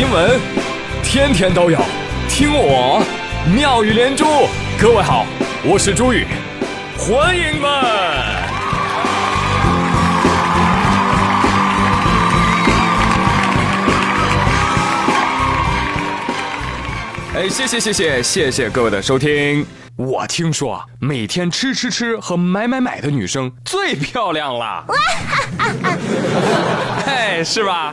新闻天天都有，听我妙语连珠。各位好，我是朱宇，欢迎们。哎，谢谢谢谢谢谢各位的收听。我听说啊，每天吃吃吃和买买买的女生最漂亮了。哎，是吧？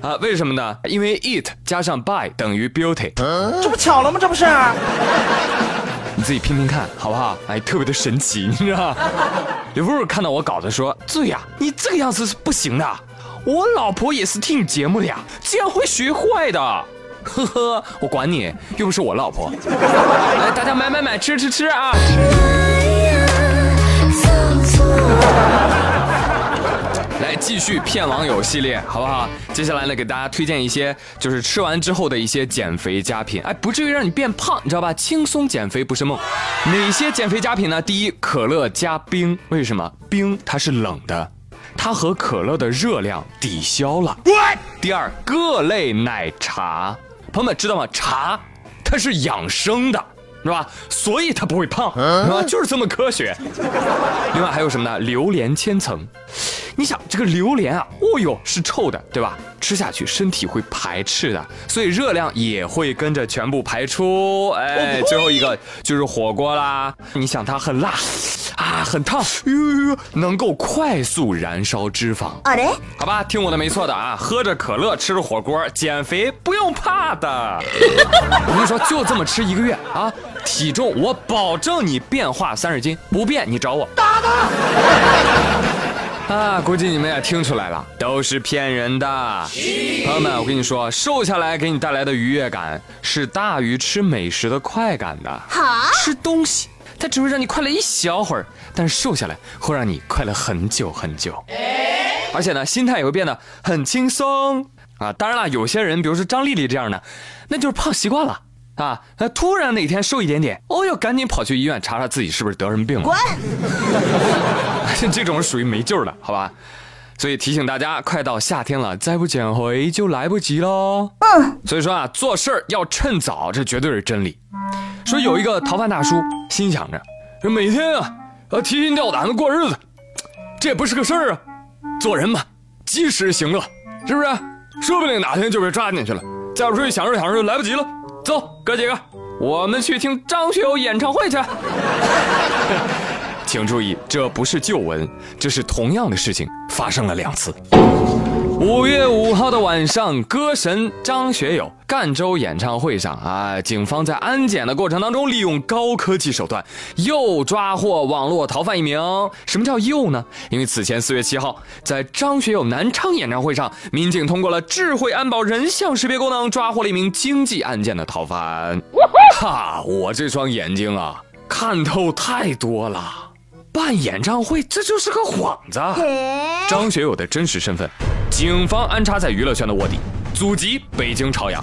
啊，为什么呢？因为 eat 加上 buy 等于 beauty，这不巧了吗？这不是？你自己拼拼看好不好？哎，特别的神奇，你知道吗？刘富看到我稿子说：“醉呀，你这个样子是不行的。我老婆也是听你节目的呀，这样会学坏的。”呵呵，我管你，又不是我老婆。来，大家买买买，吃吃吃啊！来继续骗网友系列，好不好？接下来呢，给大家推荐一些就是吃完之后的一些减肥佳品，哎，不至于让你变胖，你知道吧？轻松减肥不是梦。哪些减肥佳品呢？第一，可乐加冰，为什么？冰它是冷的，它和可乐的热量抵消了。第二，各类奶茶，朋友们知道吗？茶它是养生的。是吧？所以它不会胖，是吧？就是这么科学。另外还有什么呢？榴莲千层，你想这个榴莲啊，哦哟是臭的，对吧？吃下去身体会排斥的，所以热量也会跟着全部排出。哎，最后一个就是火锅啦，你想它很辣。啊，很烫，能够快速燃烧脂肪。好的，好吧，听我的没错的啊，喝着可乐，吃着火锅，减肥不用怕的。我跟你说，就这么吃一个月啊，体重我保证你变化三十斤，不变你找我。打他！啊，估计你们也听出来了，都是骗人的。朋友们，我跟你说，瘦下来给你带来的愉悦感是大于吃美食的快感的。好，吃东西。它只会让你快乐一小会儿，但是瘦下来会让你快乐很久很久，而且呢，心态也会变得很轻松啊。当然了，有些人，比如说张丽丽这样的，那就是胖习惯了啊。那突然哪天瘦一点点，哦哟，赶紧跑去医院查查自己是不是得什么病了。滚！这种属于没救的，好吧？所以提醒大家，快到夏天了，再不减肥就来不及喽。嗯。所以说啊，做事儿要趁早，这绝对是真理。说有一个逃犯大叔，心想着，这每天啊，呃提心吊胆的过日子，这也不是个事儿啊。做人嘛，及时行乐，是不是？说不定哪天就被抓进去了，再不出去享受享受就来不及了。走，哥几个，我们去听张学友演唱会去。请注意，这不是旧闻，这是同样的事情发生了两次。五月五号的晚上，歌神张学友赣州演唱会上啊，警方在安检的过程当中，利用高科技手段又抓获网络逃犯一名。什么叫又呢？因为此前四月七号，在张学友南昌演唱会上，民警通过了智慧安保人像识别功能，抓获了一名经济案件的逃犯。哈，我这双眼睛啊，看透太多了。办演唱会，这就是个幌子。张学友的真实身份，警方安插在娱乐圈的卧底，祖籍北京朝阳。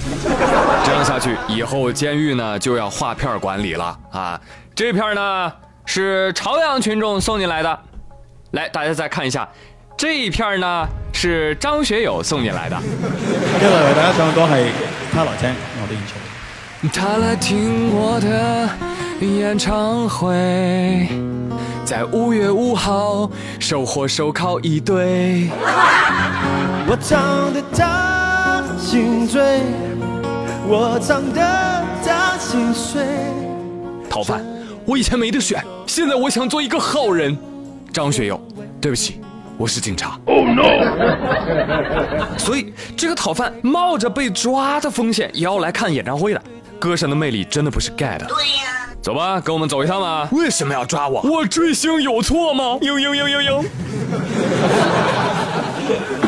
这样下去，以后监狱呢就要划片管理了啊！这片呢是朝阳群众送进来的，来，大家再看一下，这一片呢是张学友送进来的。接下来为大家唱的歌是他来听我的演唱会。他来听我的演唱会。在五月五号，收获手铐一堆。我唱的他心醉，我唱的他心碎。逃犯，我以前没得选，现在我想做一个好人。张学友，对不起，我是警察。Oh no！所以这个讨饭冒着被抓的风险也要来看演唱会的。歌神的魅力真的不是盖的。对呀。走吧，跟我们走一趟吧。为什么要抓我？我追星有错吗？嘤嘤嘤嘤嘤。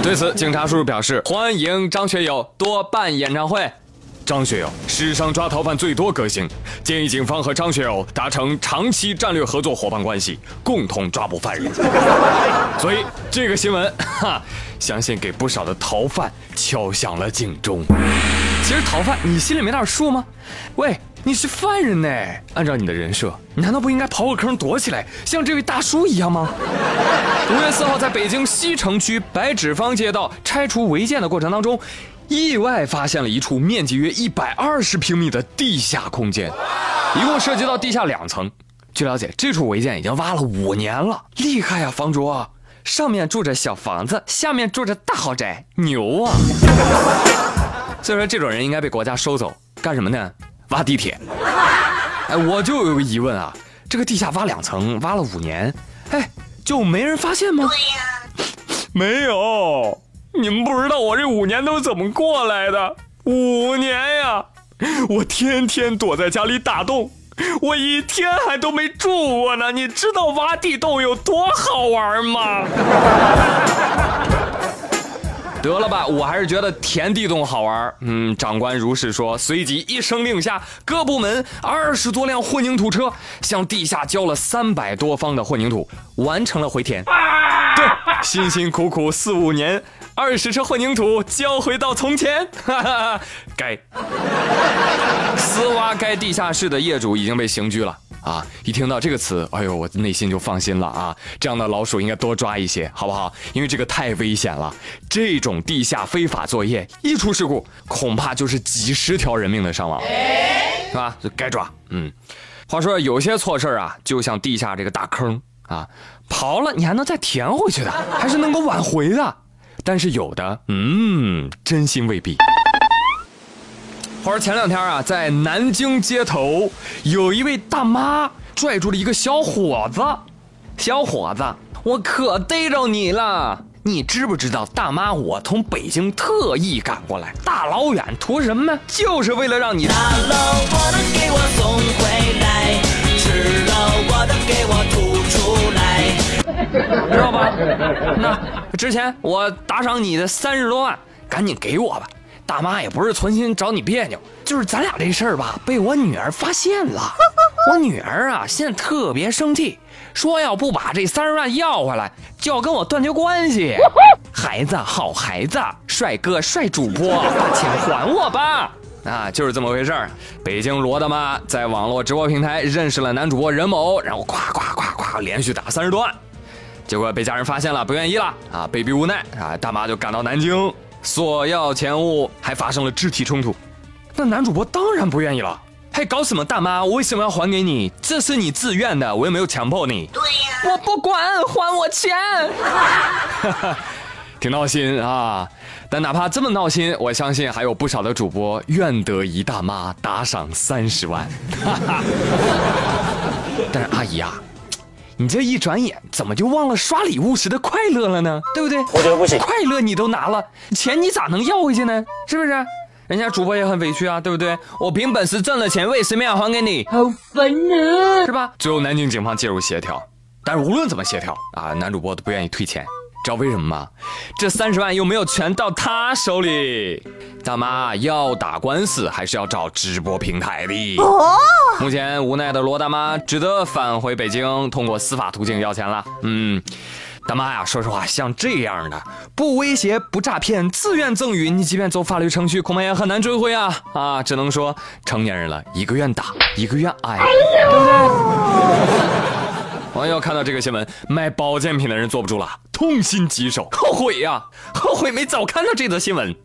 对此，警察叔叔表示欢迎张学友多办演唱会。张学友史上抓逃犯最多歌星，建议警方和张学友达成长期战略合作伙伴关系，共同抓捕犯人。所以这个新闻，哈，相信给不少的逃犯敲响了警钟。其实逃犯，你心里没点数吗？喂。你是犯人呢，按照你的人设，你难道不应该刨个坑躲起来，像这位大叔一样吗？五月四号，在北京西城区白纸坊街道拆除违建的过程当中，意外发现了一处面积约一百二十平米的地下空间，一共涉及到地下两层。据了解，这处违建已经挖了五年了，厉害呀，房主！上面住着小房子，下面住着大豪宅，牛啊！所以说，这种人应该被国家收走，干什么呢？挖地铁。哎，我就有个疑问啊，这个地下挖两层，挖了五年，哎，就没人发现吗？对呀，没有。你们不知道我这五年都是怎么过来的？五年呀，我天天躲在家里打洞，我一天还都没住过呢。你知道挖地洞有多好玩吗？得了吧，我还是觉得填地洞好玩。嗯，长官如是说，随即一声令下，各部门二十多辆混凝土车向地下浇了三百多方的混凝土，完成了回填。对，辛辛苦苦四五年。二十车混凝土浇回到从前，哈哈，该私挖该地下室的业主已经被刑拘了啊！一听到这个词，哎呦，我内心就放心了啊！这样的老鼠应该多抓一些，好不好？因为这个太危险了，这种地下非法作业一出事故，恐怕就是几十条人命的伤亡，是吧？该抓。嗯，话说有些错事啊，就像地下这个大坑啊，刨了你还能再填回去的，还是能够挽回的。但是有的，嗯，真心未必。话说前两天啊，在南京街头，有一位大妈拽住了一个小伙子。小伙子，我可逮着你了！你知不知道，大妈，我从北京特意赶过来，大老远图什么？就是为了让你。大老我的给我送回来，吃了我的给我吐出来，知道吧？那。之前我打赏你的三十多万，赶紧给我吧！大妈也不是存心找你别扭，就是咱俩这事儿吧，被我女儿发现了。我女儿啊，现在特别生气，说要不把这三十万要回来，就要跟我断绝关系。孩子，好孩子，帅哥，帅主播，把钱还我吧！啊，就是这么回事儿。北京罗大妈在网络直播平台认识了男主播任某，然后咵咵咵咵连续打三十多万。结果被家人发现了，不愿意了啊！被逼无奈啊，大妈就赶到南京索要钱物，还发生了肢体冲突。那男主播当然不愿意了，还搞什么大妈？我为什么要还给你？这是你自愿的，我又没有强迫你。对呀，我不管，还我钱。挺闹心啊！但哪怕这么闹心，我相信还有不少的主播愿得一大妈打赏三十万。但是阿姨啊。你这一转眼，怎么就忘了刷礼物时的快乐了呢？对不对？我觉得不行。快乐你都拿了，钱你咋能要回去呢？是不是？人家主播也很委屈啊，对不对？我凭本事挣了钱，为什么要还给你？好烦啊，是吧？最后南京警方介入协调，但是无论怎么协调啊，男主播都不愿意退钱。知道为什么吗？这三十万又没有全到他手里，大妈要打官司还是要找直播平台的。哦，目前无奈的罗大妈只得返回北京，通过司法途径要钱了。嗯，大妈呀，说实话，像这样的不威胁、不诈骗、自愿赠与，你即便走法律程序，恐怕也很难追回啊！啊，只能说成年人了，一个愿打，一个愿挨，对不对？网友看到这个新闻，卖保健品的人坐不住了，痛心疾首，后悔呀，后悔没早看到这则新闻。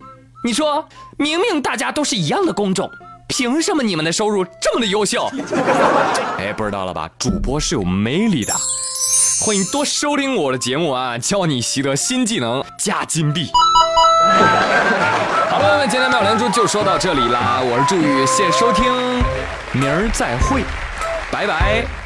你说，明明大家都是一样的工种，凭什么你们的收入这么的优秀？哎，不知道了吧？主播是有魅力的，欢迎多收听我的节目啊，教你习得新技能，加金币。好了，朋友们，今天妙连珠就说到这里啦，我是祝宇，谢谢收听，明儿再会，拜拜。